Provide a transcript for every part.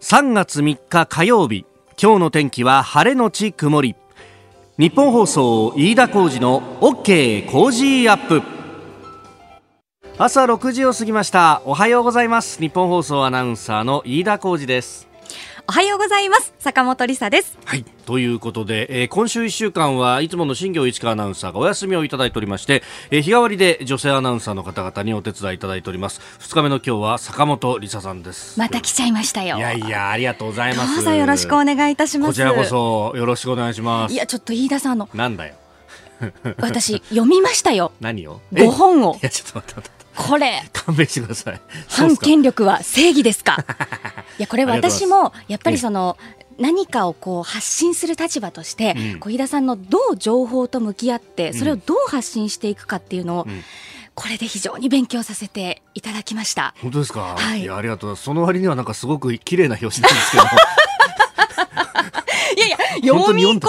3月3日火曜日今日の天気は晴れのち曇り。日本放送飯田浩司の OK 工事アップ。朝6時を過ぎました。おはようございます。日本放送アナウンサーの飯田浩司です。おはようございます。坂本理沙です。はい。ということで、えー、今週1週間はいつもの新業市川アナウンサーがお休みをいただいておりまして、えー、日替わりで女性アナウンサーの方々にお手伝いいただいております。2日目の今日は坂本理沙さんです。また来ちゃいましたよ。いやいやありがとうございます。どうぞよろしくお願いいたします。こちらこそよろしくお願いします。いやちょっと飯田さんの。なんだよ。私読みましたよ。何を？5本を。いやちょっと待ってこれ。勘弁してください。反権力は正義ですか？いやこれ私もやっぱりその何かをこう発信する立場として、うん、小井田さんのどう情報と向き合ってそれをどう発信していくかっていうのを、うん。これで非常に勉強させていただきました。本当ですか？はい、いやありがとう。その割にはなんかすごく綺麗な表紙なんですけど。いやいや読み込んで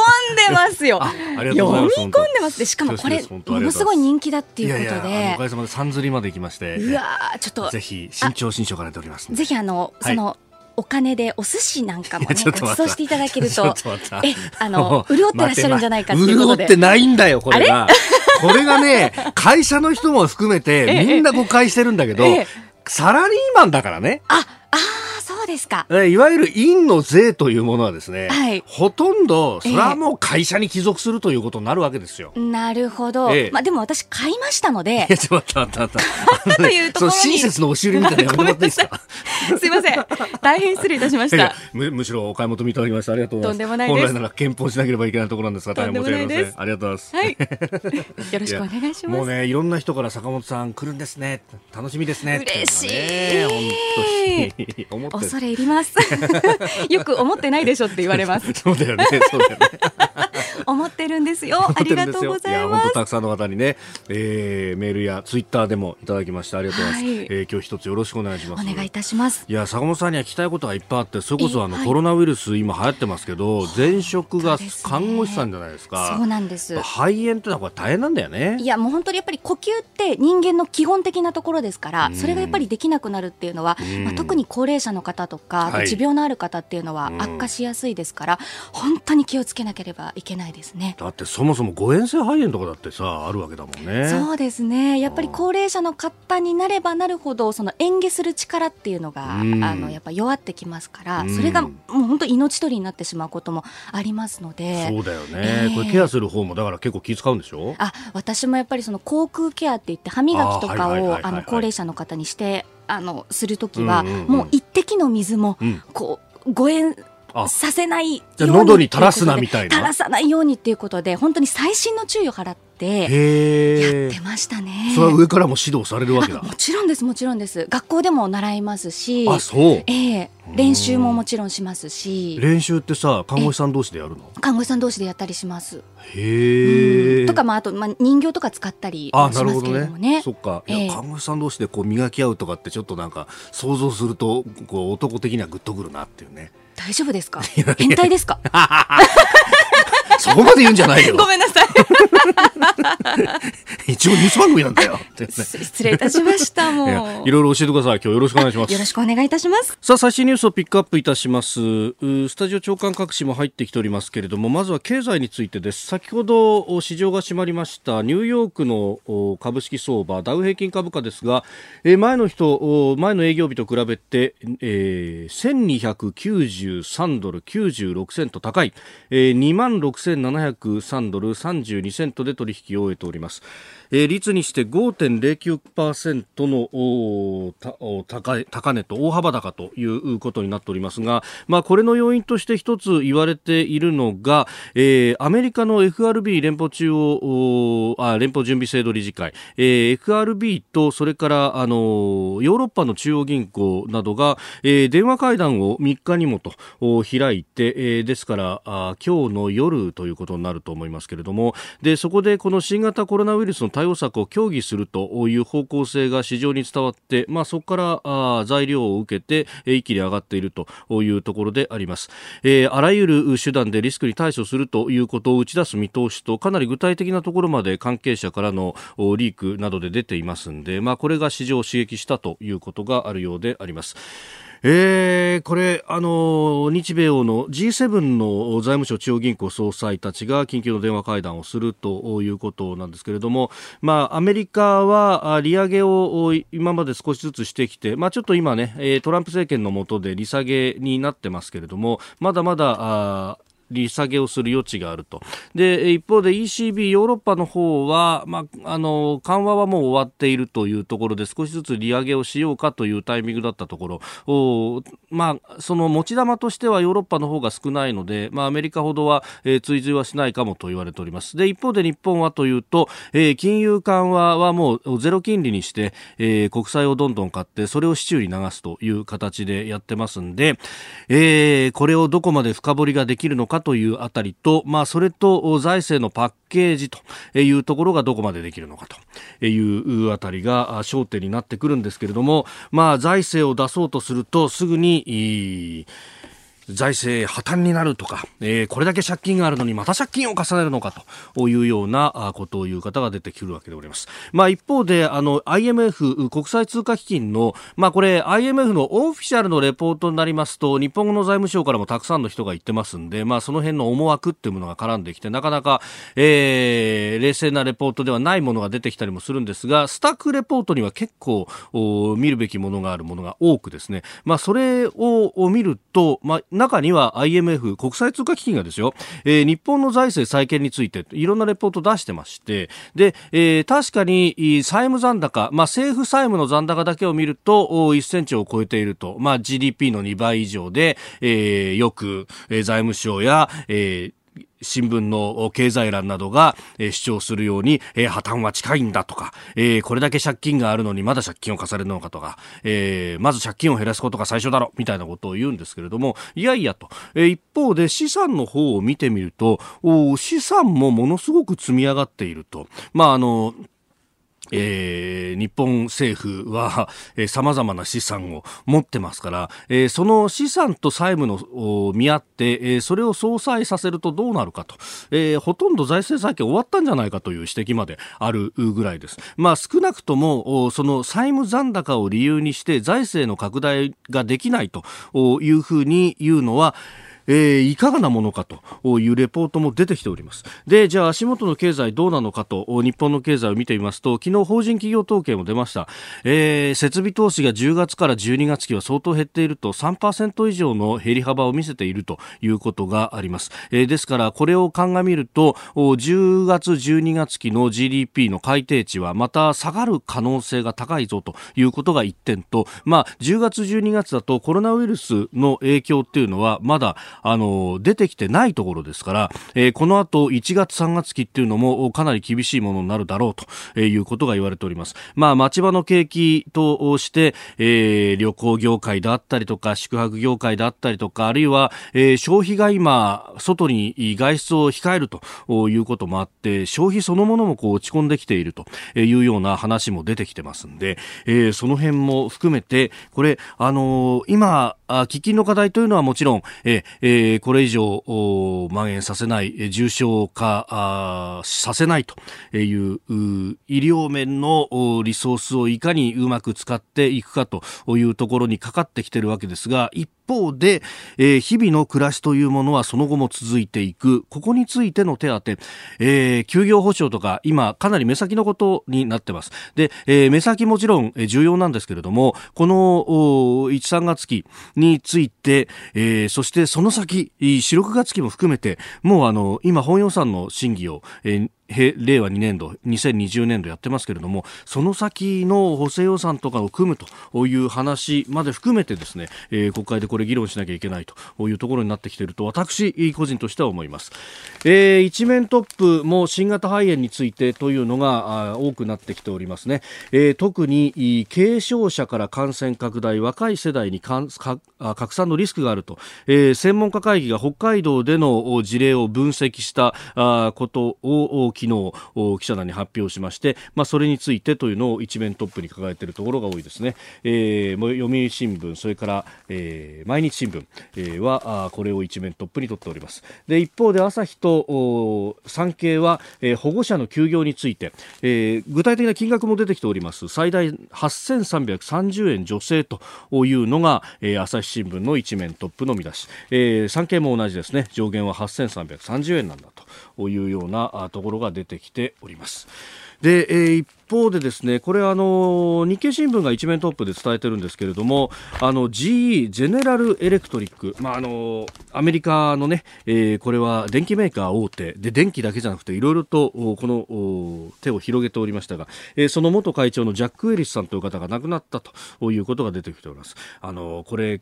ますよ。読み込んでます。でしかもこれものすごい人気だっていうことで。おかげさまで三釣りまで行きまして。うわちょっと。ぜひ新潮新書から出ております。ぜひあのその、お金でお寿司なんかもねご馳走していただけるとえあの潤ってらっしゃるんじゃないかっていうことで。潤ってないんだよこれが。これがね会社の人も含めてみんな誤解してるんだけど、サラリーマンだからね。ああそうですか。いわゆる院の税というものはですね、はい、ほとんど、それはもう会社に帰属するということになるわけですよ。えなるほど。え、まあでも私買いましたので。いや、ちょっと待って待って。というところに。親切の押し売りみたいなやめてもらっていいですか？すいません。大変失礼いたしました。むむしろお買い求めいただきましてありがとうございます。とんでもないです。本来なら憲法しなければいけないところなんですが、大変申し訳ありません。ありがとうございます。はい。よろしくお願いします。もうね、いろんな人から坂本さん来るんですね。楽しみですね。嬉しい。本当に。恐れ入ります。よく思ってないでしょって言われます。そうだよね。そうだよね。思ってるんですよ。ありがとうございます。本当たくさんの方にね、えー、メールやツイッターでもいただきましてありがとうございます。はい、えー、今日一つよろしくお願いします。お願いいたします。いや坂本さんには聞きたいことがいっぱいあって、それこそあの、コロナウイルス今流行ってますけど、前職が看護師さんじゃないですか。そうなんです。肺炎ってのはこれ大変なんだよね。いやもう本当にやっぱり呼吸って人間の基本的なところですから、それがやっぱりできなくなるっていうのは、まあ特に高齢者の方とか、持病のある方っていうのは悪化しやすいですから、本当に気をつけなければいけないですね。だってそもそも誤嚥性肺炎とかだってさあるわけだもんね。そうですね。やっぱり高齢者の方になればなるほどその嚥下する力っていうのが、あのやっぱ弱ってきますから、それがもう本当命取りになってしまうこともありますので。そうだよね。えー、これケアする方もだから結構気使うんでしょ？あ、私もやっぱりその口腔ケアって言って歯磨きとかをあの高齢者の方にしてあのするときは、もう一滴の水もこう誤嚥させないように喉に垂らすなみたいな。垂らさないようにっていうことで本当に細心の注意を払ってやってましたね。それは上からも指導されるわけだ。もちろんですもちろんです。学校でも習いますしあそう。ええー、練習ももちろんしますし。練習ってさ看護師さん同士でやるの？看護師さん同士でやったりします。へえとかまああと、まあ、人形とか使ったりしますけれどもね。ね。そっか、えー、看護師さん同士でこう磨き合うとかってちょっとなんか想像するとこう男的にはグッとくるなっていうね。大丈夫ですか？変態ですか？そこまで言うんじゃないよ。ごめんなさい。一応ニュース番組なんだよ。失礼いたしました。もう。いろいろ教えてください。今日よろしくお願いします。よろしくお願いいたします。さあ、最新ニュースをピックアップいたします。スタジオ長官各紙も入ってきておりますけれども、まずは経済についてです。先ほど市場が閉まりましたニューヨークの株式相場、ダウ平均株価ですが、前の人、前の営業日と比べて、えー、1293ドル96セント高い、えー、2万6703ドル32セントで取引を終えております。えー、率にして5.09%の高高値と大幅高ということになっておりますが、まあ、これの要因として一つ言われているのが、えー、アメリカの FRB 連邦中央あ連邦準備制度理事会、えー、FRB とそれからあのヨーロッパの中央銀行などが、えー、電話会談を3日にもと開いて、えー、ですからあ今日の夜ということになると思いますけれども。でそこでこの新型コロナウイルスの対対応策を協議するという方向性が市場に伝わって、まあ、そこからあ材料を受けて一気に上がっているというところであります、えー、あらゆる手段でリスクに対処するということを打ち出す見通しとかなり具体的なところまで関係者からのリークなどで出ていますので、まあ、これが市場を刺激したということがあるようであります。えー、これ、あの、日米欧の G7 の財務省中央銀行総裁たちが緊急の電話会談をするということなんですけれども、まあ、アメリカは利上げを今まで少しずつしてきて、まあ、ちょっと今ね、トランプ政権の下で利下げになってますけれども、まだまだ、利下げをする余地があると。で、一方で ECB、ヨーロッパの方は、まあ、あの、緩和はもう終わっているというところで少しずつ利上げをしようかというタイミングだったところ、おまあ、その持ち玉としてはヨーロッパの方が少ないので、まあ、アメリカほどは、えー、追随はしないかもと言われております。で、一方で日本はというと、えー、金融緩和はもうゼロ金利にして、えー、国債をどんどん買って、それを市中に流すという形でやってますんで、えー、これをどこまで深掘りができるのかというあたりと、まあ、それと財政のパッケージというところがどこまでできるのかというあたりが焦点になってくるんですけれども、まあ、財政を出そうとするとすぐに、財政破綻になるとか、えー、これだけ借金があるのにまた借金を重ねるのかというようなことを言う方が出てくるわけでおります。まあ一方で、あの IMF 国際通貨基金の、まあこれ IMF のオフィシャルのレポートになりますと、日本の財務省からもたくさんの人が言ってますんで、まあその辺の思惑っていうものが絡んできて、なかなか、えー、冷静なレポートではないものが出てきたりもするんですが、スタックレポートには結構見るべきものがあるものが多くですね、まあそれを見ると、まあ中には IMF 国際通貨基金がですよ、えー、日本の財政再建についていろんなレポート出してまして。で、えー、確かに債務残高、まあ、政府債務の残高だけを見ると1センチを超えていると、まあ、GDP の2倍以上で、えー、よく、財務省や、えー新聞の経済欄などが、主張するように、破綻は近いんだとか、これだけ借金があるのにまだ借金を課されるのかとか、まず借金を減らすことが最初だろみたいなことを言うんですけれどもいやいやと、え一方で資産の方を見てみると資産もものすごく積み上がっていると。まああのえー、日本政府は、えー、様々な資産を持ってますから、えー、その資産と債務の見合って、えー、それを相殺させるとどうなるかと、えー、ほとんど財政再建終わったんじゃないかという指摘まであるぐらいです。まあ少なくとも、その債務残高を理由にして財政の拡大ができないというふうに言うのは、えー、いかがなものかというレポートも出てきております。でじゃあ足元の経済どうなのかと日本の経済を見てみますと昨日法人企業統計も出ました、えー、設備投資が10月から12月期は相当減っていると3%以上の減り幅を見せているということがあります、えー、ですからこれを鑑みると10月12月期の GDP の改定値はまた下がる可能性が高いぞということが1点と、まあ、10月12月だとコロナウイルスの影響っていうのはまだあの、出てきてないところですから、えー、この後1月3月期っていうのもかなり厳しいものになるだろうということが言われております。まあ、町場の景気として、えー、旅行業界であったりとか、宿泊業界であったりとか、あるいは、えー、消費が今、外に外出を控えるということもあって、消費そのものもこう落ち込んできているというような話も出てきてますんで、えー、その辺も含めて、これ、あのー、今、喫緊の課題というのはもちろん、えー、これ以上蔓延させない、重症化させないという医療面のリソースをいかにうまく使っていくかというところにかかってきているわけですが一方で、えー、日々の暮らしというものはその後も続いていく。ここについての手当、えー、休業保障とか今かなり目先のことになってます。で、えー、目先もちろん重要なんですけれどもこの1、3月期について、えー、そしてその先4、6月期も含めてもうあの今本予算の審議を、えー令和2年度、2020年度やってますけれども、その先の補正予算とかを組むという話まで含めてですね、えー、国会でこれ議論しなきゃいけないというところになってきていると、私、個人としては思います。えー、一面トップも新型肺炎についてというのが多くなってきておりますね。えー、特に軽症者から感染拡大、若い世代に拡散のリスクがあると、えー、専門家会議が北海道での事例を分析したことを昨日記者団に発表しまして、まあ、それについてというのを一面トップに抱えているところが多いですね、えー、読売新聞それから、えー、毎日新聞、はこれを一面トップに取っております。で一方で朝日と産経は、えー、保護者の休業について、えー、具体的な金額も出てきております。最大8330円助成というのが、えー、朝日新聞の一面トップの見出し、えー、産経も同じですね。上限は8330円なんだと。いうようなところが出てきております。で、えー、一方でですねこれあの日経新聞が一面トップで伝えてるんですけれどもあの GE ゼネラルエレクトリック、まあ、あのアメリカのね、えー、これは電機メーカー大手で電気だけじゃなくていろいろとこの手を広げておりましたが、えー、その元会長のジャック・エリスさんという方が亡くなったということが出てきております。あのこれ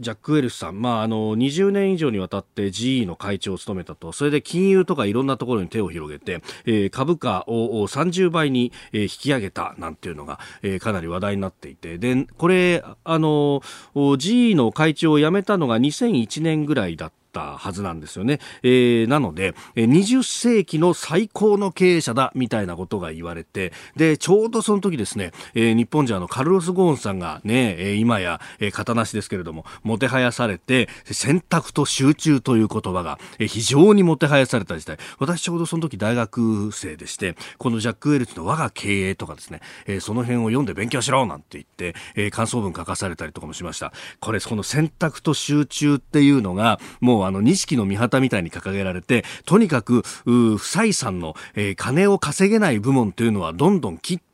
ジャック・ウェルスさん、まあ、あの20年以上にわたって GE の会長を務めたと。それで金融とかいろんなところに手を広げて、えー、株価を30倍に、引き上げたなんていうのが、えー、かなり話題になっていて。でこれあの GE の会長を辞めたのが2001年ぐらいだったったはずなんですよね。えー、なので、20世紀の最高の経営者だみたいなことが言われて、で、ちょうどその時ですね、えー、日本じゃあのカルロス・ゴーンさんがね、今や、えー、型なしですけれども、もてはやされて、選択と集中という言葉が、え、非常にもてはやされた時代。私ちょうどその時大学生でして、このジャック・ウェルツの我が経営とかですね、え、その辺を読んで勉強しろなんて言って、え、感想文書かされたりとかもしました。これ、その選択と集中っていうのが、もうあの錦の御旗みたいに掲げられてとにかく不採算の、えー、金を稼げない部門というのはどんどん切って、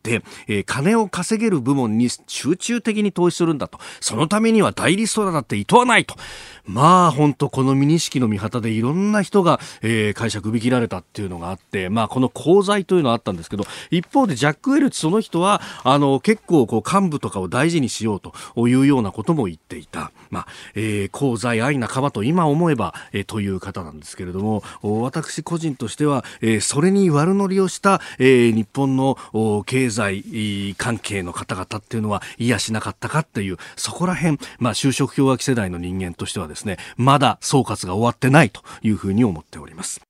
えー、金を稼げる部門に集中的に投資するんだと。そのためには代理ストラだって厭わないと。まあ本当このミニ式の見旗でいろんな人が、えー、会社首切られたっていうのがあって、まあこの功罪というのはあったんですけど、一方でジャック・ウェルツその人は、あの結構こう幹部とかを大事にしようというようなことも言っていた。まあ、えー、功罪愛仲間と今思えば、えー、という方なんですけれども、私個人としては、えー、それに悪乗りをした、えー、日本の経済済関係の方々っていうのはいやしなかったかっていう、そこら辺、まあ、就職氷河期世代の人間としてはですね、まだ総括が終わってないというふうに思っております。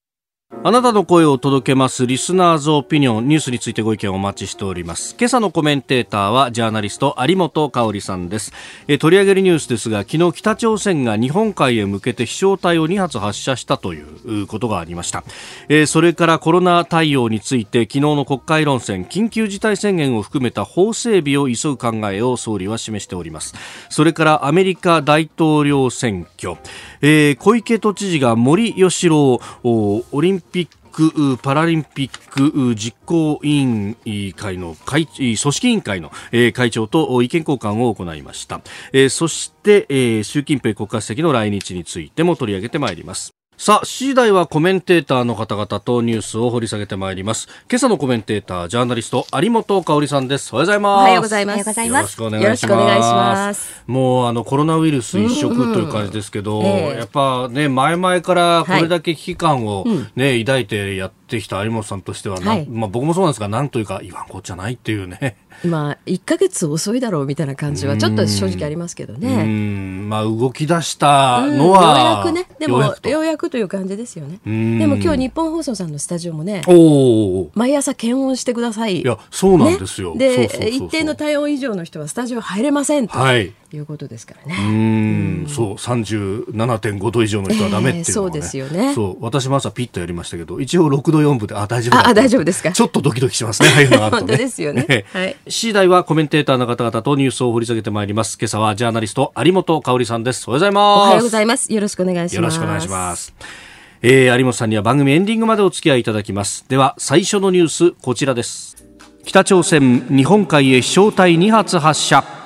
あなたの声を届けますリスナーズオピニオンニュースについてご意見をお待ちしております。今朝のコメンテーターはジャーナリスト有本香里さんですえ取り上げるニュースですが昨日北朝鮮が日本海へ向けて飛翔体を2発発射したということがありました。えそれからコロナ対応について昨日の国会論戦緊急事態宣言を含めた法整備を急ぐ考えを総理は示しております。それからアメリカ大統領選挙。えー、小池都知事が森喜朗オリンピックパラリンピック実行委員会の会組織委員会の会長と意見交換を行いました。そして、習近平国家主席の来日についても取り上げてまいります。さあ、7時台はコメンテーターの方々とニュースを掘り下げてまいります。今朝のコメンテーター、ジャーナリスト、有本香里さんです。おはようございます。おはようございます。よろしくお願いします。もう、あの、コロナウイルス一色という感じですけど、うんうんえー、やっぱね、前々からこれだけ危機感をね、はい、抱いてやってきた有本さんとしては、はい、まあ僕もそうなんですが、なんというか、言わんこっちゃないっていうね。まあ、1か月遅いだろうみたいな感じはちょっと正直ありますけどね。まあ、動き出したのは、ようやくね、でもようやくという感じですよね。でも今日日本放送さんのスタジオもね、毎朝検温してください。いや、そうなんですよ。ね、で一定の体温以上の人はスタジオ入れませんと。はいいうことですからね。うんそう三十七点五度以上の人はダメっていうねえー、そうですよね。そう私も朝ピッとやりましたけど一応六度四分であ大丈夫あ大丈夫ですか？ちょっとドキドキしますね。ああいうのがあると、ね、本当ですよね。はい。次第はコメンテーターの方々とニュースを掘り下げてまいります。今朝はジャーナリスト有本香里さんです。おはようございます。おはようございます。よろしくお願いします。よろしくお願いします。えー、有本さんには番組エンディングまでお付き合いいただきます。では最初のニュースこちらです。北朝鮮日本海へ飛翔体2発発射。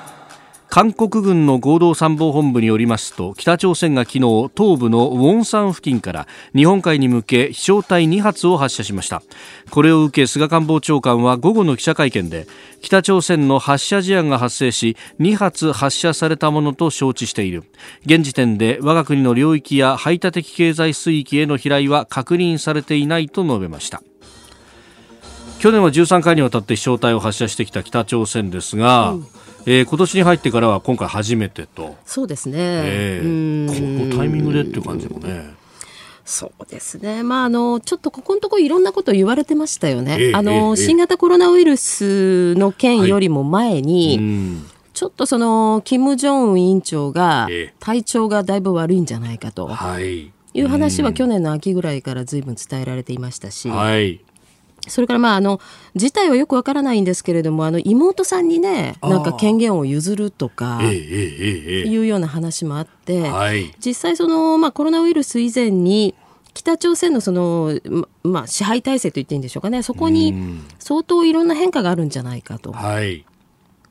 韓国軍の合同参謀本部によりますと北朝鮮が昨日東部のウォンサン付近から日本海に向け飛翔体2発を発射しました。これを受け菅官房長官は午後の記者会見で北朝鮮の発射事案が発生し2発発射されたものと承知している。現時点で我が国の領域や排他的経済水域への飛来は確認されていないと述べました。去年は13回にわたって飛翔体を発射してきた北朝鮮ですが、うん。えー、今年に入ってからは今回初めてと。そうですね、えー、このタイミングでっていう感じもね。そうですね。まあ、あの、ちょっとここのところいろんなこと言われてましたよね。ええあの、ええ新型コロナウイルスの件よりも前に、うん。ちょっとその、金正恩委員長がええ、体調がだいぶ悪いんじゃないかと。はい。いう話は去年の秋ぐらいから随分伝えられていましたし、はい。それからまあ、あの、事態はよくわからないんですけれども、あの、妹さんにね、なんか権限を譲るとかいうような話もあって、はい。実際その、まあ、コロナウイルス以前に北朝鮮のその、ままあ、支配体制と言っていいんでしょうかねそこうにん相当いろんな変化があるんじゃないかと。はい。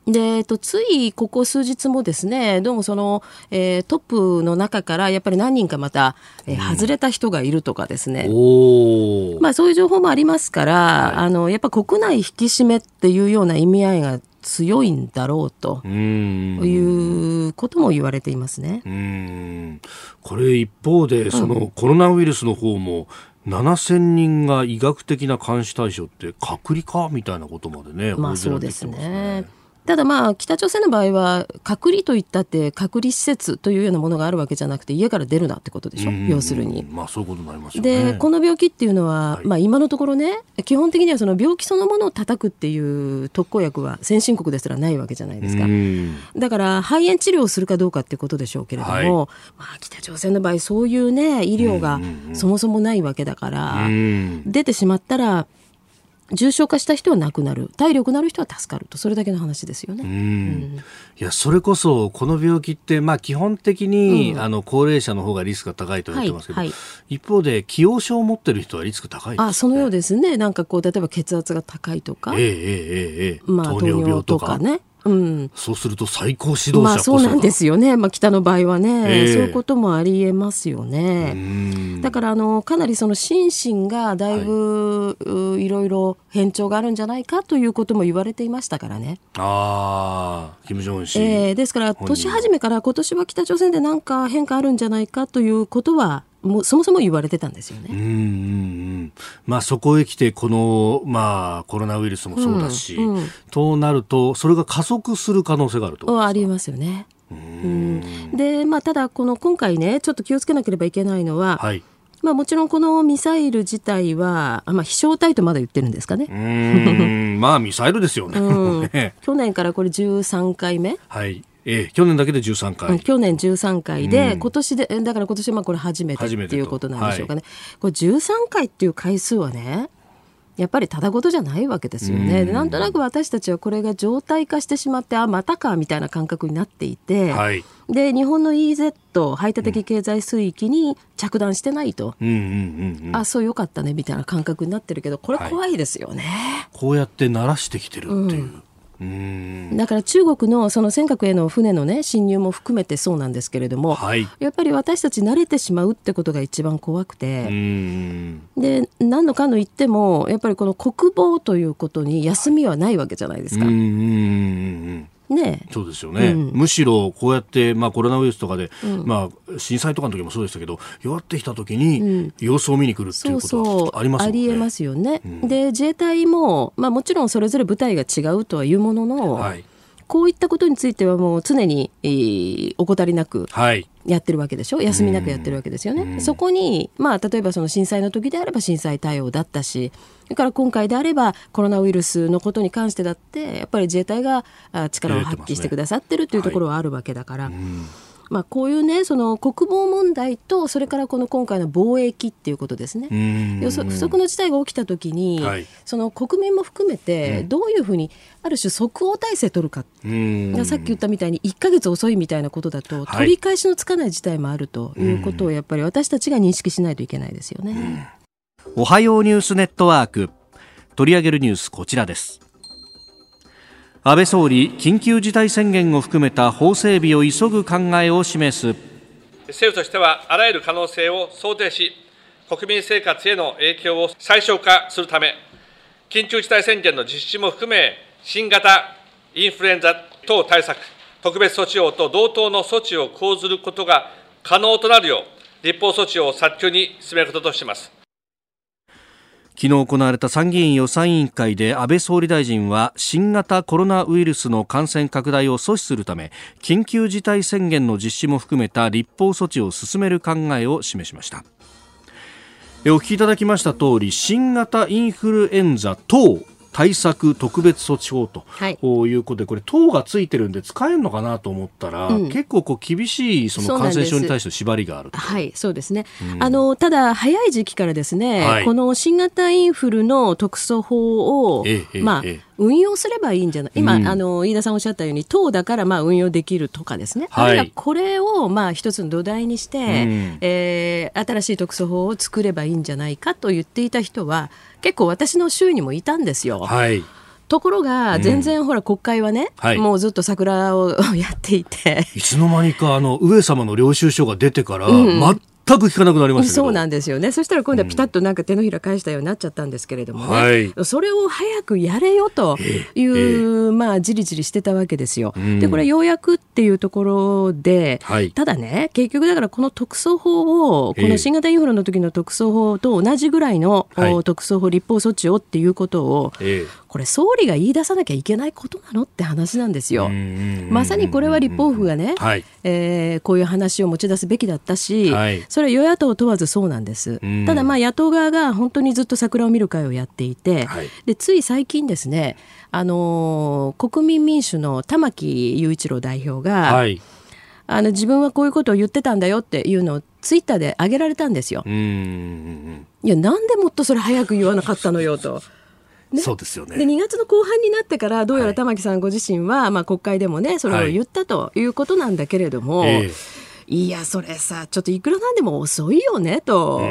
で、えっと、ついここ数日もですねどうもその、えートップの中からやっぱり何人かまた、えー外れた人がいるとかですね、おお。まあ、そういう情報もありますから、あのやっぱ国内引き締めっていうような意味合いが強いんだろうとうん。いうことも言われていますね。うんこれ一方でそのコロナウイルスの方も7000人が医学的な監視対象って隔離か？みたいなことまでねまあそうですね。ただまあ北朝鮮の場合は隔離といったって隔離施設というようなものがあるわけじゃなくて家から出るなってことでしょ？うん。要するに。まあそういうことになりますよね。でこの病気っていうのは、はい。まあ、今のところね基本的にはその病気そのものを叩くっていう特効薬は先進国ですらないわけじゃないですか。うん。だから肺炎治療をするかどうかってことでしょうけれども、はいまあ、北朝鮮の場合そういうね医療がそもそもないわけだから、うん。出てしまったら重症化した人は亡くなる。体力のある人は助かると。それだけの話ですようね。ん。いやそれこそこの病気ってまあ基本的に、あの高齢者の方がリスクが高いと言われてますけど、はいはい。一方で既往症を持ってる人はリスク高いですよね。あそのようですね。なんかこう例えば血圧が高いとか、ええええええまあ、糖尿とかね。うん。そうすると最高指導者こそが。まあそうなんですよね、まあ、北の場合はね、ええ。そういうこともありえますよね。うん。だからあのかなりその心身がだいぶ、ういろいろ変調があるんじゃないかということも言われていましたからね。ああ、金正恩氏。えーですから年始めから今年は北朝鮮で何か変化あるんじゃないかということはもうそもそも言われてたんですよね。うんうんうん。まあそこへ来てこの、まあ、コロナウイルスもそうだし、うんうん。となるとそれが加速する可能性があるとあありますよね。ううん。んでまあ、ただ、この今回ねちょっと気をつけなければいけないのは、はい。まあ、もちろんこのミサイル自体は、あまあ、飛翔体とまだ言ってるんですかね。う。ーん。まあミサイルですよね。うん。ね。去年からこれ13回目、はい、ええ去年だけで13うん回。去年13回で、うん今年でだから今年まあこれ初めてっていうことなんでしょうかね、これ13回っていう回数はねやっぱりただごとじゃないわけですよね、なんとなく私たちはこれが常態化してしまってあまたかみたいな感覚になっていて、はい。で日本の EZ 排他的経済水域に着弾してないと、うんうんうんうん。あそうよかったねみたいな感覚になってるけどこれ怖いですよね。こうやって鳴らしてきてるっていう。うーん。だから中国のその尖閣への船のね侵入も含めてそうなんですけれども、はい。やっぱり私たち慣れてしまうってことが一番怖くて、ん。で何のかの言ってもやっぱりこの国防ということに休みはないわけじゃないですか。うんうんうんうん。ね。そうですよね、うん。むしろこうやって、まあ、コロナウイルスとかで、まあ、震災とかの時もそうでしたけど弱ってきた時に様子を見に来るっていそううことそうはありますもんね。りえますよね。ん。で自衛隊も、まあ、もちろんそれぞれ部隊が違うとはいうものの、はい、こういったことについてはもう常に、えー怠りなくはい、やってるわけでしょ？休みなくやってるわけですよね。そこに、まあ、例えばその震災の時であれば震災対応だったしそれから今回であればコロナウイルスのことに関してだってやっぱり自衛隊があ力を発揮してくださってるというところはあるわけだから。うんまあ、こういうねその国防問題とそれからこの今回の貿易っていうことですね。不測の事態が起きた時に、はい。その国民も含めてどういうふうにある種即応体制取るか、うん。さっき言ったみたいに1ヶ月遅いみたいなことだと、はい。取り返しのつかない事態もあるということをやっぱり私たちが認識しないといけないですよね。おはようニュースネットワーク。取り上げるニュースこちらです安倍総理緊急事態宣言を含めた法整備を急ぐ考えを示す政府としてはあらゆる可能性を想定し、国民生活への影響を最小化するため、緊急事態宣言の実施も含め、新型インフルエンザ等対策、特別措置法と同等の措置を講ずることが可能となるよう、立法措置を早急に進めることとします。昨日行われた参議院予算委員会で安倍総理大臣は新型コロナウイルスの感染拡大を阻止するため緊急事態宣言の実施も含めた立法措置を進める考えを示しました。お聞きいただきました通り新型インフルエンザ等対策特別措置法と、はい、いうことでこれ党がついてるんで使えるのかなと思ったら、うん、結構こう厳しいその感染症に対しての縛りがあるはいそうですね、うん、あのただ早い時期からですね、はい、この新型インフルの特措法を、ええ、まあ、え運用すればいいんじゃない？今、うん、あの飯田さんおっしゃったように党だからまあ運用できるとかですね、はい、あるいはこれをまあ一つの土台にして、うん、えー、新しい特措法を作ればいいんじゃないかと言っていた人は結構私の周囲にもいたんですよ。はい。ところが、全然、ほら、国会はね、はい、もうずっと桜を やっていて。いつの間にか、あの、上様の領収書が出てから、うん、全く聞かなくなりましたそうなんですよね。そしたら今度はピタッとなんか手のひら返したようになっちゃったんですけれどもね。はい、それを早くやれよという、えー、まあ、じりじりしてたわけですよ。うん、で、これようやくっていうところで、はい、ただね、結局だからこの特措法を、この新型インフルの時の特措法と同じぐらいの、特措法立法措置をっていうことを、えーこれ総理が言い出さなきゃいけないことなのって話なんですよ。まさにこれは立法府がね、はい、えー、こういう話を持ち出すべきだったし、はい、それは与野党問わずそうなんです。ただまあ野党側が本当にずっと桜を見る会をやっていて、はい、でつい最近ですね、あのー、国民民主の玉木雄一郎代表が、はいあの自分はこういうことを言ってたんだよっていうのをツイッターで上げられたんですよ。いやなんでもっとそれ早く言わなかったのよと。ね、そうですよねで2月の後半になってからどうやら玉木さんご自身は、はい、まあ、国会でもねそれを言ったということなんだけれども。はいえーいやそれさちょっといくらなんでも遅いよねと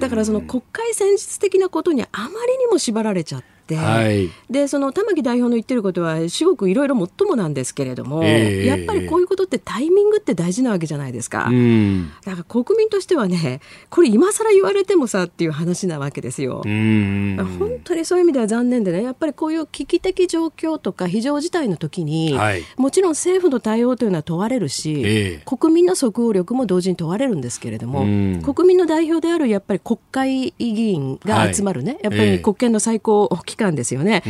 だからその国会戦術的なことにあまりにも縛られちゃって。、はい、でその玉木代表の言ってることは至極いろいろもっともなんですけれども、えー、やっぱりこういうことってタイミングって大事なわけじゃないですか、うん、だから国民としてはねこれ今更言われてもさっていう話なわけですよ、うん、本当にそういう意味では残念でねやっぱりこういう危機的状況とか非常事態の時に、はい、もちろん政府の対応というのは問われるし、えー、国民の即応力も同時に問われるんですけれども、うん、国民の代表であるやっぱり国会議員が集まるね、はい、やっぱり国権の最高機関ですよね、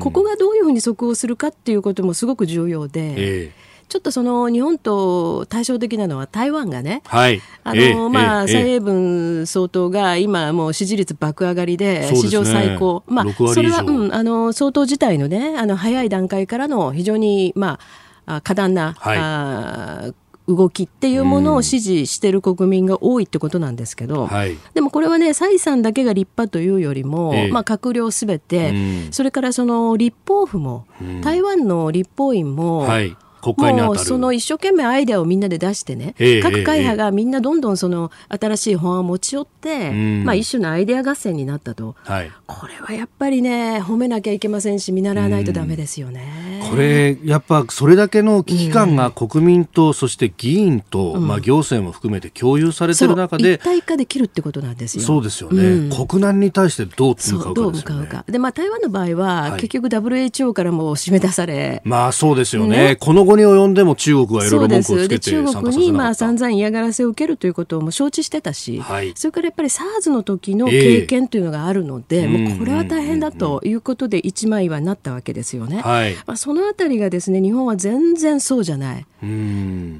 ここがどういうふうに即応するかっていうこともすごく重要で。えーちょっとその日本と対照的なのは台湾がね、はい、あの、まあ、蔡英文総統が今もう支持率爆上がりで、史上最高。まあ、それは、うん、あの、総統自体のね、あの、早い段階からの非常に、まあ、過断な、はい、あ動きっていうものを支持している国民が多いってことなんですけど、はい、でもこれはね、蔡さんだけが立派というよりも、えー、まあ、閣僚すべて、それからその立法府も、台湾の立法院も、はい国会にもうその一生懸命アイデアをみんなで出してね、え各会派がみんなどんどんその新しい法案を持ち寄って、まあ、一種のアイデア合戦になったと、はい、これはやっぱりね褒めなきゃいけませんし見習わないとだめですよね。これやっぱそれだけの危機感が国民と、そして議員と、まあ、行政も含めて共有されてる中で一体化できるってことなんですよ。そうですよね、うん、国難に対してどう向かうか、ね、どう向かうかで、まあ、台湾の場合は、結局 WHO からも締め出され。まあそうですよね、ね。この後に及んでも中国はいろいろ文句をつけて中国にまあ散々嫌がらせを受けるということをも承知してたし、はい、それからやっぱり SARS の時の経験というのがあるので、えー、もうこれは大変だということで一枚岩になったわけですよね。はい、まあ、そのあたりがですね日本は全然そうじゃない。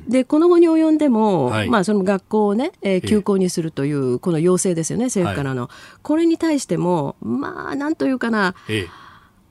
でこの後に及んでも、はい、まあ、その学校をね、えー、休校にするというこの要請ですよね政府からの、これに対してもまあなんというかな、えー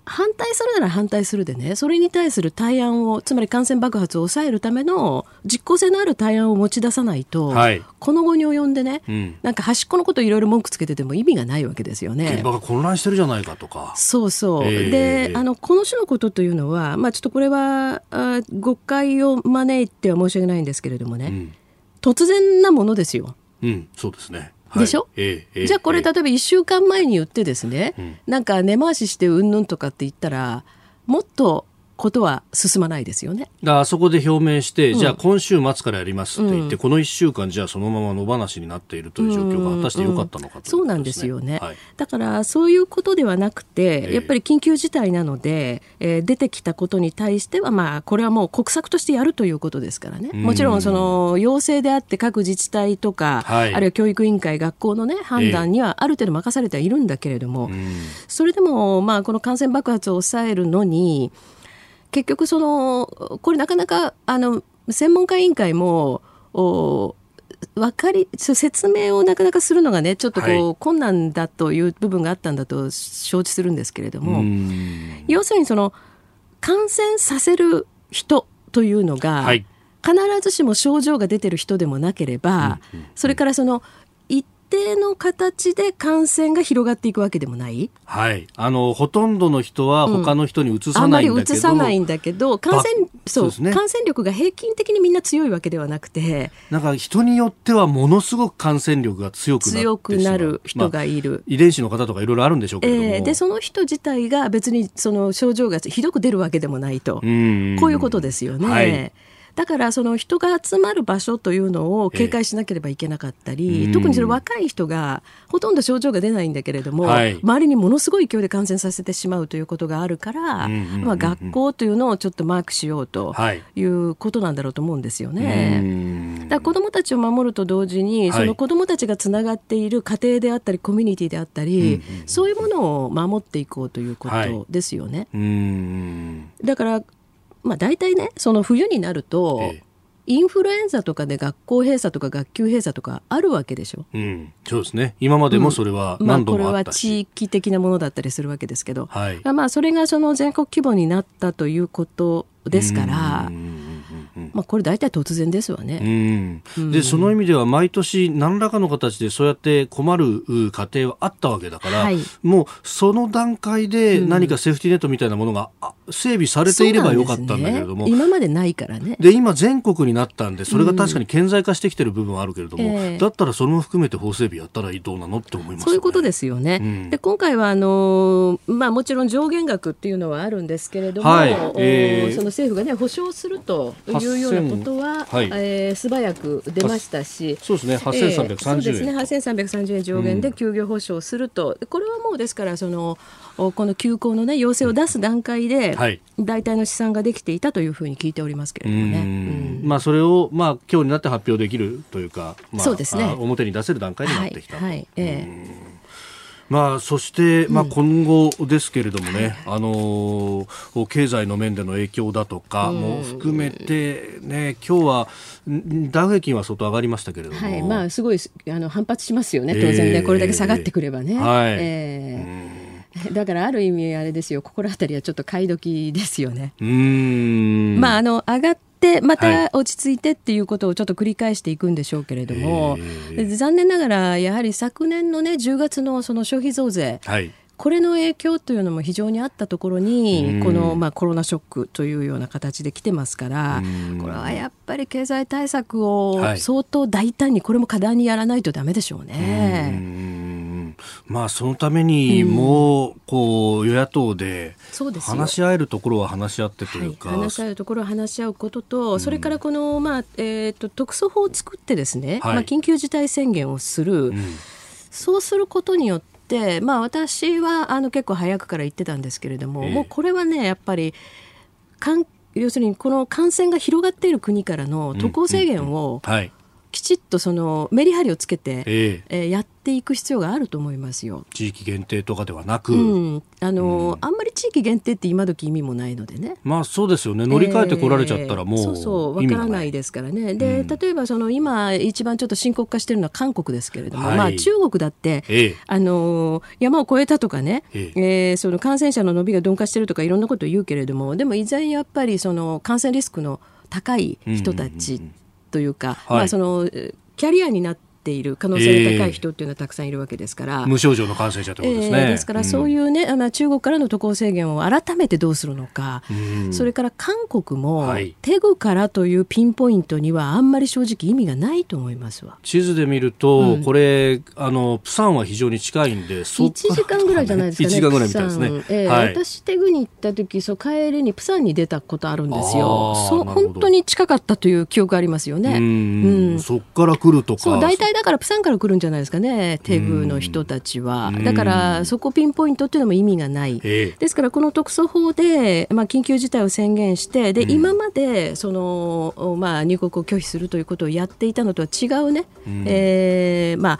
反対するなら反対するでね。それに対する対案をつまり感染爆発を抑えるための実効性のある対案を持ち出さないと、はい、この後に及んでね、うん、なんか端っこのこといろいろ文句つけてても意味がないわけですよね。現場が混乱してるじゃないかとか。そうそう、えー、であのこの種のことというのは、まあ、ちょっとこれはあ誤解を招いては申し訳ないんですけれどもね、うん、突然なものですよ。うん、そうですねでしょ、えーえー、じゃあこれ例えば1週間前に言ってですね、うん、なんか根回ししてうんぬんとかって言ったらもっとことは進まないですよね。だあそこで表明して、うん、じゃあ今週末からやりますって言って、うん、この1週間じゃあそのまま野放しになっているという状況が果たしてよかったのかと、ね、そうなんですよね、はい、だからそういうことではなくて、やっぱり緊急事態なので、えー、出てきたことに対しては、まあ、これはもう国策としてやるということですからね。もちろんその要請であって各自治体とか、はい、あるいは教育委員会、学校のね、判断にはある程度任されてはいるんだけれども、それでも、まあ、この感染爆発を抑えるのに、結局そのこれなかなかあの専門家委員会も分かり説明をなかなかするのがねちょっとこう、はい。困難だという部分があったんだと承知するんですけれども、うん。要するにその感染させる人というのが、はい。必ずしも症状が出てる人でもなければ、それからその一定の形で感染が広がっていくわけでもない？はい。あの、ほとんどの人は他の人に移あんまりさないんだけど、移さないんだけど感染ばそうね感染力が平均的にみんな強いわけではなくてなんか人によってはものすごく感染力が強くな強くなる人まあがいる。遺伝子の方とかいろいろあるんでしょうけれども。えーでその人自体が別にその症状がひどく出るわけでもないと、うんこういうことですよね。はいだからその人が集まる場所というのを警戒しなければいけなかったり、ええ。特にその若い人がほとんど症状が出ないんだけれども、はい。周りにものすごい勢いで感染させてしまうということがあるから、うんうんうんうん。まあ、学校というのをちょっとマークしようとはい。いうことなんだろうと思うんですようね。ん。だから子どもたちを守ると同時に、はい。その子どもたちがつながっている家庭であったりコミュニティであったり、そういうものを守っていこうというこはい。とですよね。うん。だから、まあ、大体ねその冬になると、ええインフルエンザとかで学校閉鎖とか学級閉鎖とかあるわけでしょ。うん、そうですね。今までもそれはまあ、何度これはもあったし。地域的なものだったりするわけですけど、はい。まあ、それがその全国規模になったということですからうん、うんうんうんまあ、これ大体突然ですわね。うん、でその意味では毎年何らかの形でそうやって困るう家庭はあったわけだから、はいもうその段階で何かセーフティーネットみたいなものがあ整備されていればよかったんだけれども。ね。今までないからね。で今、全国になったんでそれが確かに顕在化してきてる部分はあるけれども、ええ。だったらそれも含めて法整備やったらどうなのって思いますよね。そういうことですよね。うん。で今回はあのーまあ、もちろん上限額っていうのはあるんですけれども、はい。おえー。その政府が、ね、保証するというようなことは、8000はい。えー素早く出ましたし。そうですね。えーそう8330ですね。円と、8330円上限で休業保証すると、これはもうですからそのおこの休校の、ね、要請を出す段階で、はい。大体の試算ができていたというふうに聞いておりますけれどもね。うん。うん。まあ、それを、まあ、今日になって発表できるというか、まあ、そうですね。あ表に出せる段階になってきたと、はいはいええ。まあ、そして、まあ、今後ですけれどもね、あのー経済の面での影響だとかも含めて、ね、今日はんダウ平均は相当上がりましたけれども、はいまあ、すごいあの反発しますよね、当然ね、えーこれだけ下がってくればね。はい。えー だからある意味、あれですよ、心当たりはちょっと買い時ですよね。うーん。まあ、あの上がって、まはい。た落ち着いてっていうことをちょっと繰り返していくんでしょうけれども、えー。で残念ながら、やはり昨年のね、10月のその消費増税、はい。これの影響というのも非常にあったところうん。に、このまあコロナショックというような形で来てますからうん、これはやっぱり経済対策をはい。相当大胆に、これも過断にやらないとだめでしょうね。んまあ、そのためにもう、こう与野党で話し合えるところは話し合ってとはいいうか、話し合うところは話し合うことと、それからこの、まあえー、と特措法を作ってですね、はい。まあ、緊急事態宣言をする、うん。そうすることによって、まあ、私はあの結構早くから言ってたんですけれども、ええ。もうこれはねやっぱりかん要するにこの感染が広がっている国からの渡航制限をはいきちっとそのメリハリをつけて、ええ。えーやっていく必要があると思いますよ。地域限定とかではなく、うん。あのあんまり地域限定って今時意味もないのでね。まあそうですよね。乗り換えてこられちゃったらもうえーそうそうわからないいですからね。で、うん。例えばその今一番ちょっと深刻化しているのは韓国ですけれども、はい。まあ、中国だって、ええ。あのー山を越えたとかね、ええ。ーその感染者の伸びが鈍化しているとかいろんなことを言うけれどもでも依然やっぱりその感染リスクの高い人たちというか、はい。まあ、そのえーキャリアになっている可能性の高い人っていうのはたくさんいるわけですから。無症状の感染者ということですね、えーですからそういうね、あの中国からの渡航制限を改めてどうするのか、うん。それから韓国もはい。テグからというピンポイントにはあんまり正直意味がないと思いますわ。地図で見ると、これあのプサンは非常に近いんでそっ1時間ぐらいじゃないですかね。1時間ぐらいみたいですね、えーはい、私テグに行った時そう帰りにプサンに出たことあるんですよ。あー。そう本当に近かったという記憶ありますようね。ん。うん。そっから来るとか。そう大体だからプサンから来るんじゃないですかねテグの人たちは。うん。だからそこピンポイントっていうのも意味がない。ええ。ですからこの特措法で、まあ、緊急事態を宣言してで、今までその、まあ、入国を拒否するということをやっていたのとは違うね、えーまあ、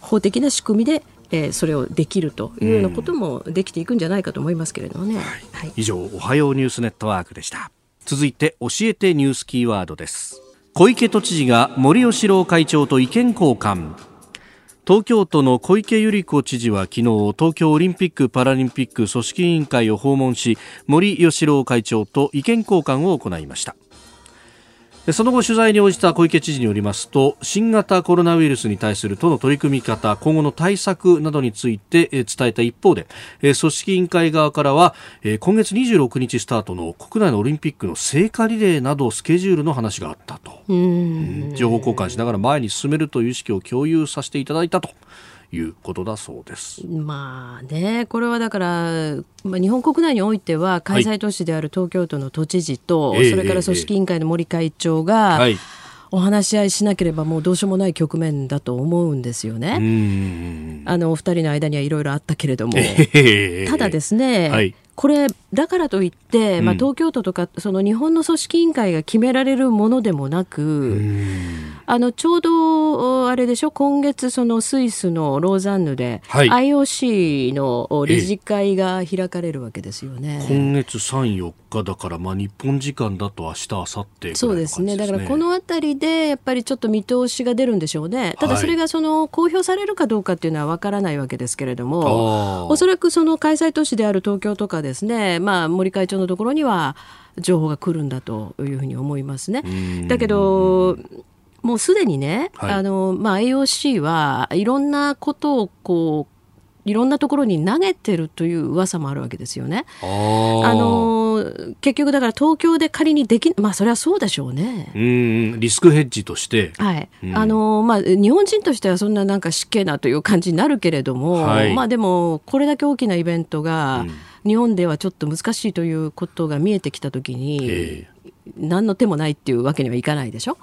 法的な仕組みで、えーそれをできるというようなこともできていくんじゃないかと思いますけれどもね。はい。以上おはようニュースネットワークでした。続いて教えてニュースキーワードです小池都知事が森喜朗会長と意見交換。東京都の小池百合子知事は昨日東京オリンピック・パラリンピック組織委員会を訪問し森喜朗会長と意見交換を行いました。その後取材に応じた小池知事によりますと新型コロナウイルスに対する都の取り組み方今後の対策などについて伝えた一方で組織委員会側からは今月26日スタートの国内のオリンピックの聖火リレーなどスケジュールの話があったと。情報交換しながら前に進めるという意識を共有させていただいたということだそうです。まあね、これはだから、まあ、日本国内においては開催都市である東京都の都知事と、はい、それから組織委員会の森会長が、はい。お話し合いしなければもうどうしようもない局面だと思うんですよね。あのお二人の間にはいろいろあったけれども、ただですね、はい、これだからといって、まあ、東京都とかその日本の組織委員会が決められるものでもなく、あのちょうどあれでしょ今月そのスイスのローザンヌで、はい、IOC の理事会が開かれるわけですよね。今月3、4日だから、まあ、日本時間だと明日明後日、ね、そうですね。だからこの辺りでやっぱりちょっと見通しが出るんでしょうね。ただそれがその公表されるかどうかっていうのは分からないわけですけれども、おそらくその開催都市である東京とかでですね、まあ、森会長のところには情報が来るんだというふうに思いますね。だけどもうすでにね、はい、あのまあ、AOC はいろんなことをこういろんなところに投げてるという噂もあるわけですよね。あの結局だから東京で仮にできまあそれはそうでしょうね。うんリスクヘッジとして、はい、あのまあ日本人としてはそんななんか失敬なという感じになるけれども、はい、まあでもこれだけ大きなイベントが、日本ではちょっと難しいということが見えてきたときに。何の手もないっていうわけにはいかないでしょ？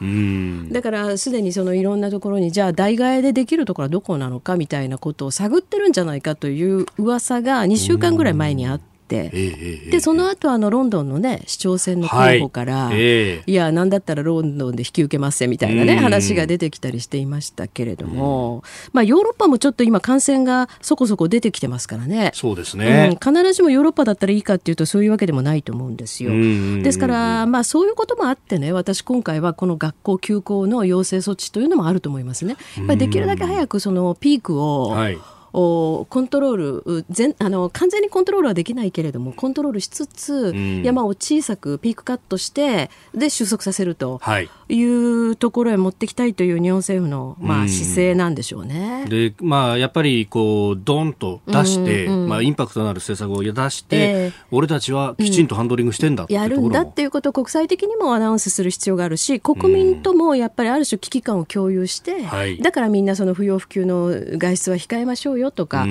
だからすでにそのいろんなところにじゃあ代替えでできるところはどこなのかみたいなことを探ってるんじゃないかという噂が2週間ぐらい前にあって。、でその後あのロンドンのね市長選の候補から、はい、いや何だったらロンドンで引き受けますせみたいなね話が出てきたりしていましたけれども、まあ、ヨーロッパもちょっと今感染がそこそこ出てきてますからね。そうですね、うん、必ずしもヨーロッパだったらいいかっていうとそういうわけでもないと思うんですよ。ですから、まあ、そういうこともあってね私今回はこの学校休校の要請措置というのもあると思いますね。やっぱりできるだけ早くそのピークを、はいコントロール全あの完全にコントロールはできないけれどもコントロールしつつ、山を小さくピークカットしてで収束させるとい。うところへ持ってきたいという日本政府の、まあ、姿勢なんでしょうね。でまあ、やっぱりこうドンと出して、うんうん、まあ、インパクトのある政策を出して、えー、俺たちはきちんとハンドリングしてんだってやるんだっていうことを国際的にもアナウンスする必要があるし国民ともやっぱりある種危機感を共有して、はい、だからみんなその不要不急の外出は控えましょうよとか、い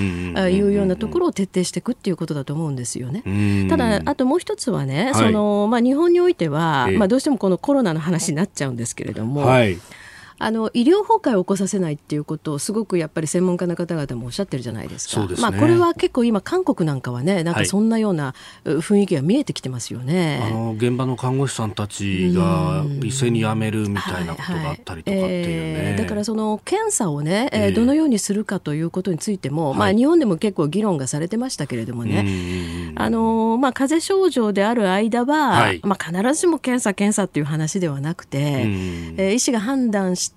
うようなところを徹底していくっていうことだと思うんですよね。ただ、あともう一つはね、はい、そのまあ、日本においては、まあ、どうしてもこのコロナの話になっちゃうんですけれども。はいあの医療崩壊を起こさせないっていうことをすごくやっぱり専門家の方々もおっしゃってるじゃないですか。すね、まあこれは結構今韓国なんかはねなんかそんなような雰囲気が見えてきてますよね。はい、あの現場の看護師さんたちが一斉に辞めるみたいなことがあったりとかっていうね。はいはい。えー、だからその検査をね、えー、どのようにするかということについても、まあ日本でも結構議論がされてましたけれどもね。あのまあ風邪症状である間は、まあ必ずしも検査検査っていう話ではなくて、えー、医師が判断して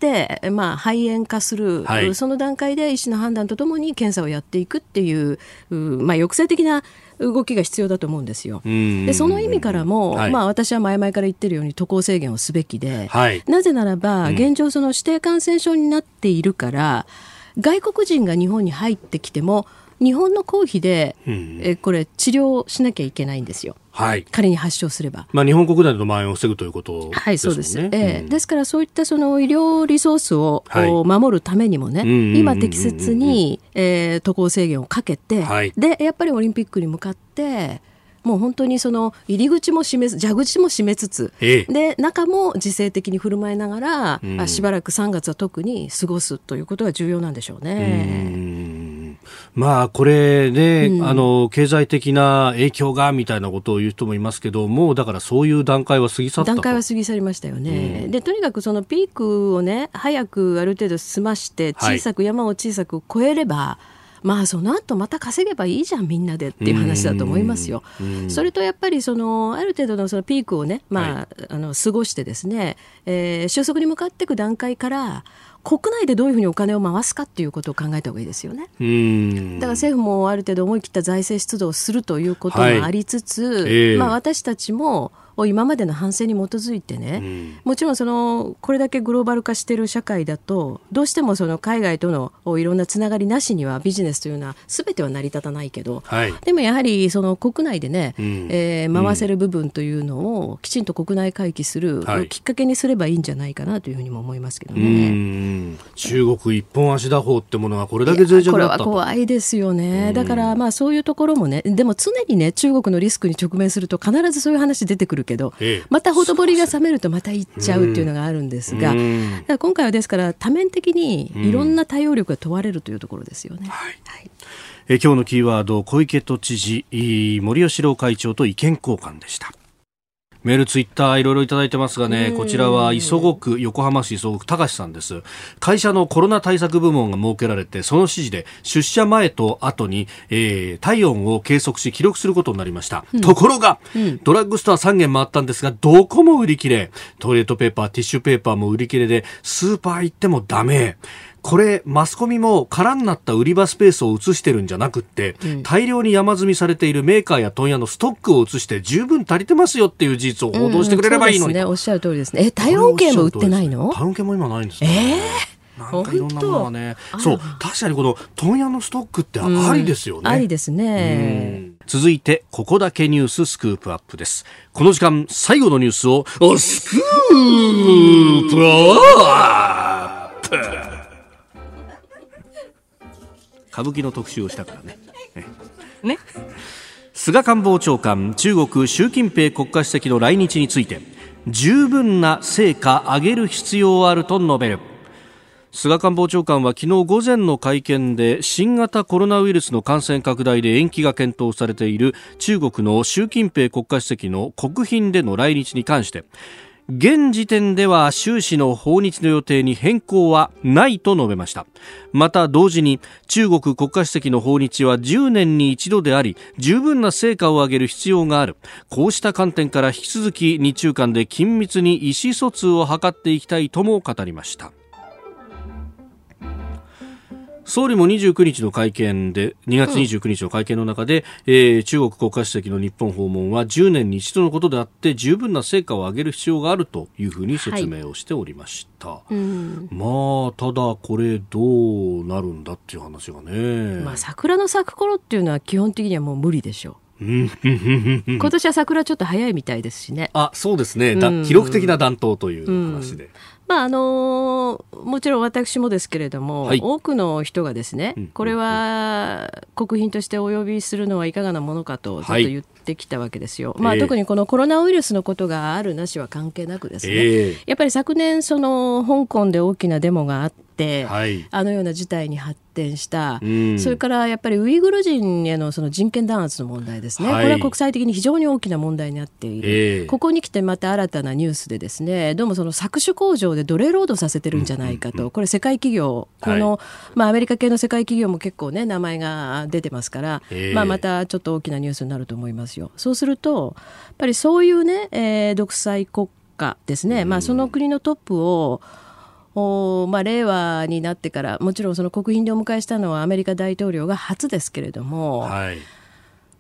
まあまあ、肺炎化する、はい、その段階で医師の判断とともに検査をやっていくっていう、まあ、抑制的な動きが必要だと思うんですよ。でその意味からも、はい、まあ、私は前々から言ってるように渡航制限をすべきで、はい、なぜならば現状その指定感染症になっているから、外国人が日本に入ってきても日本の公費で、えこれ治療しなきゃいけないんですよ。はい、仮に発症すれば、まあ、日本国内の蔓延を防ぐということですね。はい、そうです。ええ。ー、ですからそういったその医療リソースを、はい、守るためにもね、今適切に、えー、渡航制限をかけて、はい、でやっぱりオリンピックに向かってもう本当にその入り口も閉め蛇口も閉めつつ、ええ、で中も自制的に振る舞いながら、うん、しばらく3月は特に過ごすということが重要なんでしょうね。うまあこれね、うん、あの経済的な影響がみたいなことを言う人もいますけどもうだからそういう段階は過ぎ去った段階は過ぎ去りましたよね。うん、でとにかくそのピークをね早くある程度済まして小さく山を小さく越えれば、はいまあその後また稼げばいいじゃんみんなでっていう話だと思いますよ。それとやっぱりそのある程度のそのピークをね、まあ、はい、あの過ごしてですね、えー、収束に向かっていく段階から国内でどういうふうにお金を回すかっていうことを考えた方がいいですよね。だから政府もある程度思い切った財政出動をするということもありつつ、はい。えー、まあ、私たちもを今までの反省に基づいてね、うん、もちろんそのこれだけグローバル化している社会だとどうしてもその海外とのいろんなつながりなしにはビジネスというのは全ては成り立たないけど、はい、でもやはりその国内でね、うん、えー、回せる部分というのをきちんと国内回帰するきっかけにすればいいんじゃないかなというふうにも思いますけどね。中国一本足打法ってものがこれだけ脆弱だったこれは怖いですよね。だからまあそういうところもねでも常にね中国のリスクに直面すると必ずそういう話出てくるけど、ええ、またほとぼりが冷めるとまた行っちゃうっていうのがあるんですが、今回はですから多面的にいろんな対応力が問われるというところですよね。はい、はい。え今日のキーワード小池都知事森喜朗会長と意見交換でしたメール、ツイッターいろいろいただいてますがね、こちらは磯子区、横浜市磯子区、高さんです。会社のコロナ対策部門が設けられて、その指示で出社前と後に、えー、体温を計測し記録することになりました。うん、ところが、うん、ドラッグストア3軒回ったんですが、どこも売り切れ。トイレットペーパー、ティッシュペーパーも売り切れで、スーパー行ってもダメ。これマスコミも空になった売り場スペースを移してるんじゃなくって、うん、大量に山積みされているメーカーや問屋のストックを移して十分足りてますよっていう事実を報道してくれればいいのに、うん、ね、おっしゃる通りですね。え体温計も売ってないの？体温計も今ないんですねえー？なんかいろんなものがね。そう、確かにこの問屋のストックってありですよね。うん、ありですね。続いて、ここだけニューススクープアップです。この時間、最後のニュースを、スクープアップ歌舞伎の特集をしたからね。ね。菅官房長官、中国習近平国家主席の来日について、十分な成果上げる必要あると述べる。菅官房長官は昨日午前の会見で新型コロナウイルスの感染拡大で延期が検討されている中国の習近平国家主席の国賓での来日に関して現時点では習氏の訪日の予定に変更はないと述べました。また同時に中国国家主席の訪日は10年に一度であり十分な成果を上げる必要がある。こうした観点から引き続き日中間で緊密に意思疎通を図っていきたいとも語りました。総理も29日の会見で2月29日の会見の中で、うん、えー、中国国家主席の日本訪問は10年に一度のことであって十分な成果を上げる必要があるというふうに説明をしておりました、はいうん、まあただこれどうなるんだっていう話がね、まあ、桜の咲く頃っていうのは基本的にはもう無理でしょう。今年は桜ちょっと早いみたいですしね。あ、そうですね。だ記録的な暖冬という話で。うんまああのもちろん私もですけれども、はい、多くの人がですね、これは国賓としてお呼びするのはいかがなものかとずっと言ってきたわけですよ。はい、まあ、特にこのコロナウイルスのことがあるなしは関係なくですね、えー、やっぱり昨年その香港で大きなデモがあって、はい、あのような事態に発展した、うん、それからやっぱりウイグル人へのその人権弾圧の問題ですね、はい、これは国際的に非常に大きな問題になっている、えー、ここに来てまた新たなニュースでですねどうもその搾取工場で奴隷労働させてるんじゃないかと、うんうんうん、これ世界企業この、はい、まあ、アメリカ系の世界企業も結構ね名前が出てますから、えー、まあ、またちょっと大きなニュースになると思いますよ。そうするとやっぱりそういうね、えー、独裁国家ですね、まあ、その国のトップをおまあ、令和になってからもちろんその国賓でお迎えしたのはアメリカ大統領が初ですけれども、はい、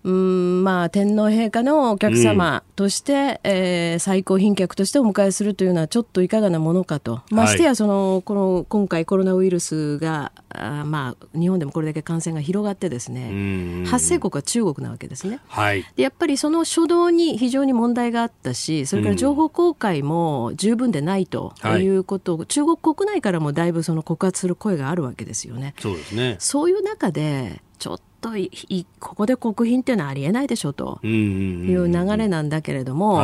うんまあ、天皇陛下のお客様として、うん、えー、最高賓客としてお迎えするというのはちょっといかがなものかと、ましてやそのこの今回コロナウイルスがあ、まあ、日本でもこれだけ感染が広がってですね発生国は中国なわけですね、はい、でやっぱりその初動に非常に問題があったしそれから情報公開も十分でないとい。うことを、うんはい、中国国内からもだいぶその告発する声があるわけですよね。そうですね。そういう中でちょっとここで国賓っていうのはありえないでしょと。いう流れなんだけれども、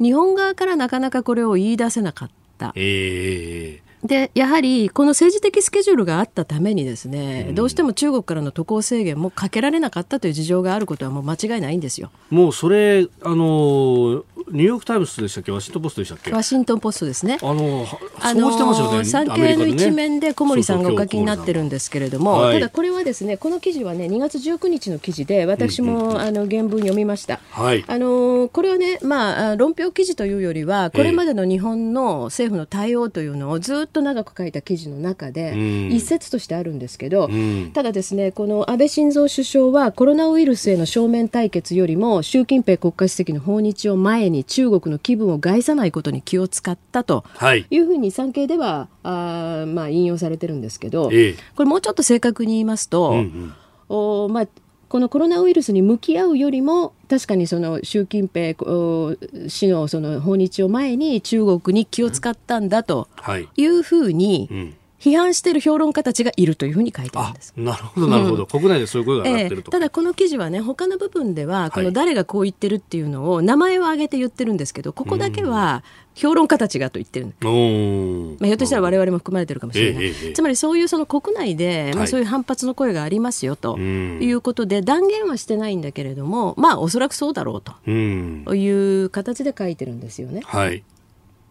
日本側からなかなかこれを言い出せなかった。えーでやはりこの政治的スケジュールがあったためにですね、うん、どうしても中国からの渡航制限もかけられなかったという事情があることはもう間違いないんですよ。もうそれあのニューヨーク・タイムズでしたっけ？ワシントン・ポストでしたっけ？ワシントン・ポストですね。あのあそうしてますよね？の産経の一面で小森さんがお書きになってるんでですけれども、はいただこれはですねこの記事はね2月19日の記事で私も、あの原文読みました。はい。あのこれはね、まあ、あ論評記事というよりはこれまでの日本の政府の対応というのをずっと長く書いた記事の中で、うん。一節としてあるんですけど、うん。ただですねこの安倍晋三首相はコロナウイルスへの正面対決よりも習近平国家主席の訪日を前に中国の気分を害さないことに気を使ったと。はい。いうふうに産経ではあー、まあ、引用されてるんですけど、ええ。これもうちょっと正確に言いますと、うんうん。おまあ、このコロナウイルスに向き合うよりも確かにその習近平お氏のその訪日を前に中国に気を使ったんだとはい。いうふうにうん批判している評論家たちがいるというふうに書いてあるあんです。なるほどなるほど、国内でそういう声が上がってると、ええ。ただこの記事はね他の部分ではこの誰がこう言ってるっていうのを名前を挙げて言ってるんですけどここだけは評論家たちがと言ってるまあ、ひょっとしたら我々も含まれてるかもしれない、ええええつまりそういうその国内で、まあ、はい。そういう反発の声がありますよとうんいうことで断言はしてないんだけれどもまあおそらくそうだろううん。という形で書いてるんですよね。はい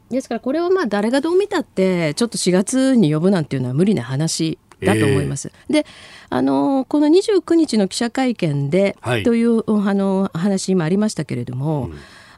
ですからこれはまあ誰がどう見たってちょっと4月に呼ぶなんていうのは無理な話だと思います。であのこの29日の記者会見で、はい。というあの話今ありましたけれども、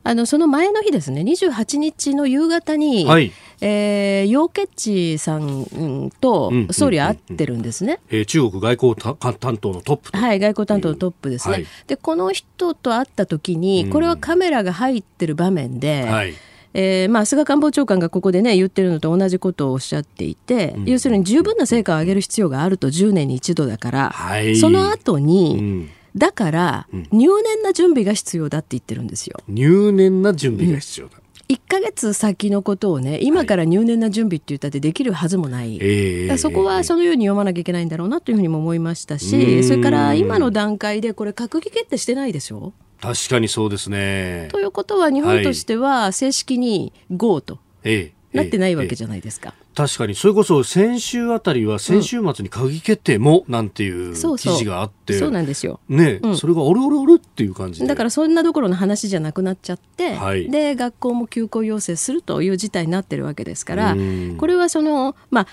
あのその前の日ですね28日の夕方に、はい。えー、楊潔チさんうんとうん。総理は会ってるんですね。えー中国外交た担当のトップと、はい、外交担当のトップですね、はい。でこの人と会った時にこれはカメラが入ってる場面で、はいえーまあ、菅官房長官がここでね言ってるのと同じことをおっしゃっていて、要するに十分な成果を上げる必要があると10年に一度だから、はい。その後に、うん。だから、入念な準備が必要だって言ってるんですよ。入念な準備が必要だ、1ヶ月先のことをね今から入念な準備って言ったってできるはずもない。ええ。だからそこはそのように読まなきゃいけないんだろうなというふうにも思いましたうん。しそれから今の段階でこれ閣議決定してないでしょ？確かにそうですね。ということは日本としては正式に GO とええなってないわけじゃゃないですか。確かにそれこそ先週あたりは先週末に閣議決定もなんていう記事があってそうなんですよ。ね、うん。それがおるおるおるっていう感じで。だからそんなどころの話じゃなくなっちゃって、はい。で学校も休校要請するという事態になってるわけですからうん。これはそのまあ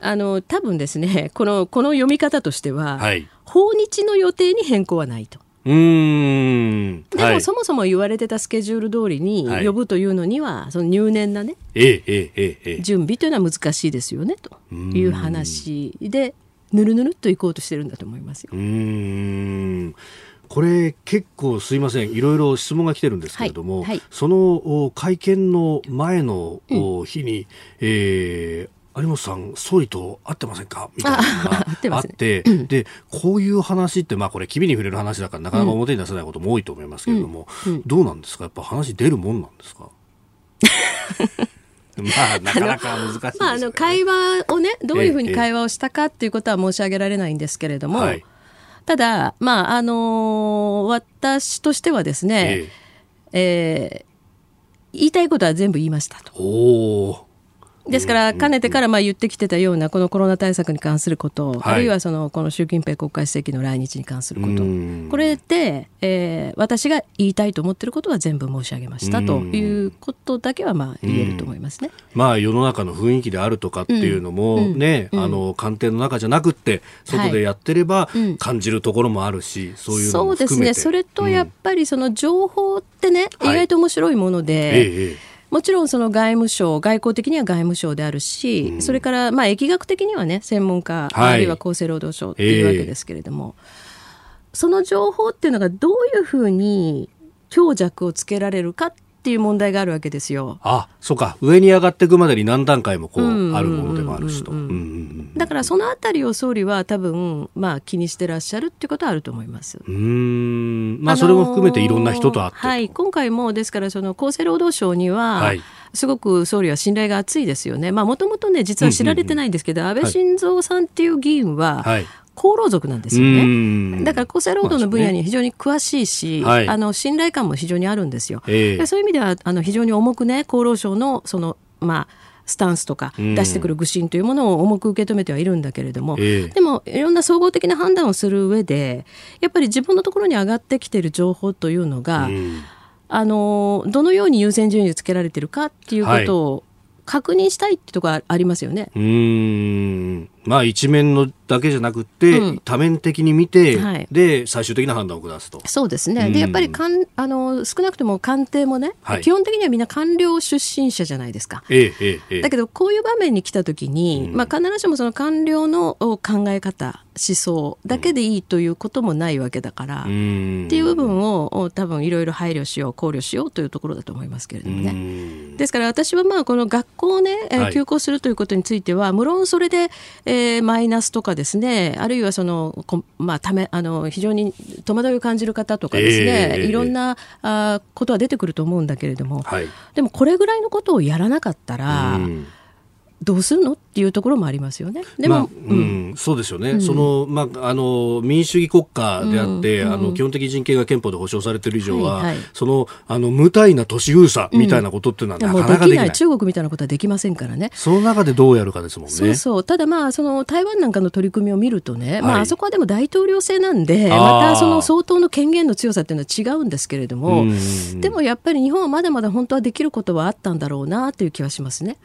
あの多分ですねこのこの読み方としては、はい。訪日の予定に変更はないと。うーん。でも、はい。そもそも言われてたスケジュール通りにはい。呼ぶというのには、その入念なねええええ準備というのは難しいですよねという話でぬるぬるっといこうとしてるんだと思いますよ。えう。ーん。これ結構すいません。いろいろ質問が来てるんですけれども、はいはい。そのお会見の前のお日に、えー有本さん、総理と会ってませんか？みたいなのあが会ってね。あって、で、こういう話って、まあこれ、機微に触れる話だから、なかなか表に出せないことも多いと思いますけれども、どうなんですか？やっぱ話出るもんなんですか？まあ、なかなか難しいね。まあ、あの会話をねどういうふうに会話をしたかっていうことは申し上げられないんですけれども、はい。ただ、まああのー私としてはですね、ええ。ー言いたいことは全部言いましたと。えおーですから、かねてからまあ言ってきてたようなこのコロナ対策に関すること、はい。あるいはそのこの習近平国家主席の来日に関すること。うん、これで、えー私が言いたいと思っていることは全部申し上げましたということだけはまあ言えると思いますね。まあ世の中の雰囲気であるとかっていうのもね、あの官邸の中じゃなくって外でやってればうん。感じるところもあるし、そういうのそうですね。それとやっぱりその情報ってね、はい。意外と面白いものえで、ええもちろんその外務省外交的には外務省であるし、それからまあ疫学的にはね専門家、はい。あるいは厚生労働省っていうわけですけれども、その情報っていうのがどういうふうに強弱をつけられるかっていう問題があるわけですよ。あそうか。上に上がっていくまでに何段階もこう、うん。あるものでもあるしと。うんうんうんだからそのあたりを総理は多分まあ気にしてらっしゃるっていうことはあると思います。うーん。まあそれも含めていろんな人と会って。と、はい、今回もですからその厚生労働省には、はい。すごく総理は信頼が厚いですよね。まあもともとね実は知られてないんですけど、安倍晋三さんっていう議員ははい厚労族なんですうよね。だから厚生労働の分野に非常に詳しいし、まあはい。あの信頼感も非常にあるんですよ。ええ。でそういう意味ではあの非常に重くね厚労省のそのまあスタンスとかうん。出してくる愚信というものを重く受け止めてはいるんだけれども、ええ。でもいろんな総合的な判断をする上でやっぱり自分のところに上がってきている情報というのが、うん。あのどのように優先順位をつけられてるかっていうことを確認したいってところありますよね。うんまあ一面のだけじゃなくて、うん、多面的に見て、はい、で最終的な判断を下すと。そうですね、でやっぱりかんあの少なくとも官邸もね、はい、基本的にはみんな官僚出身者じゃないですか、えええ、だけどこういう場面に来た時に、うん、まあ、必ずしもその官僚の考え方思想だけでいいということもないわけだから、うん、っていう部分を多分いろいろ配慮しよう考慮しようというところだと思いますけれどもね。ですから私はまあこの学校をね、休校するということについては、無論それで、えー、マイナスとかですねあるいはその、まあ、ためあの非常に戸惑いを感じる方とかですね、えー、いろんなあことは出てくると思うんだけれども、はい、でもこれぐらいのことをやらなかったら、うん。どうするのっていうところもありますよね。でも、まあ、うん、そうですよね。うん、そのまああの民主主義国家であって、うん、あの基本的人権が憲法で保障されている以上は、はいはい、そのあの無体な都市封鎖みたいなことっていうのはなかなかできない。中国みたいなことはできませんからね。その中でどうやるかですもんね。そうそう。ただまあその台湾なんかの取り組みを見るとね、はい、まああそこはでも大統領制なんで、またその相当の権限の強さっていうのは違うんですけれども、でもやっぱり日本はまだまだ本当はできることはあったんだろうなという気はしますね。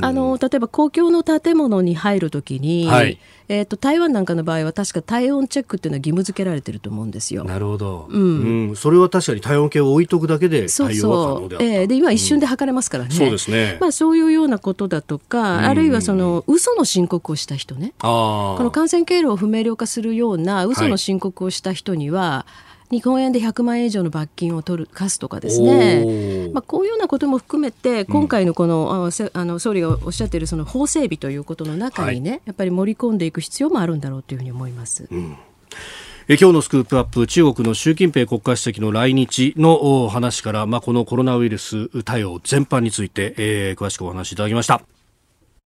あの例えば公共の建物に入るときに、はい、えーと、台湾なんかの場合は確か体温チェックっていうのは義務付けられてると思うんですよ。なるほど、うん、うん、それは確かに体温計を置いとくだけで対応は可能であった。えー、で今一瞬で測れますからね、うん、そうですね、まあ、そういうようなことだとか、あるいはその嘘の申告をした人ねこの感染経路を不明瞭化するような嘘の申告をした人には、はい日本円で100万円以上の罰金を取る課すとかですね、まあ、こういうようなことも含めて今回のこの,、あの総理がおっしゃっているその法整備ということの中にね、はい、やっぱり盛り込んでいく必要もあるんだろうというふうに思います。うん。え今日のスクープアップ中国の習近平国家主席の来日の話から、まあ、このコロナウイルス対応全般について、えー、詳しくお話しいただきました。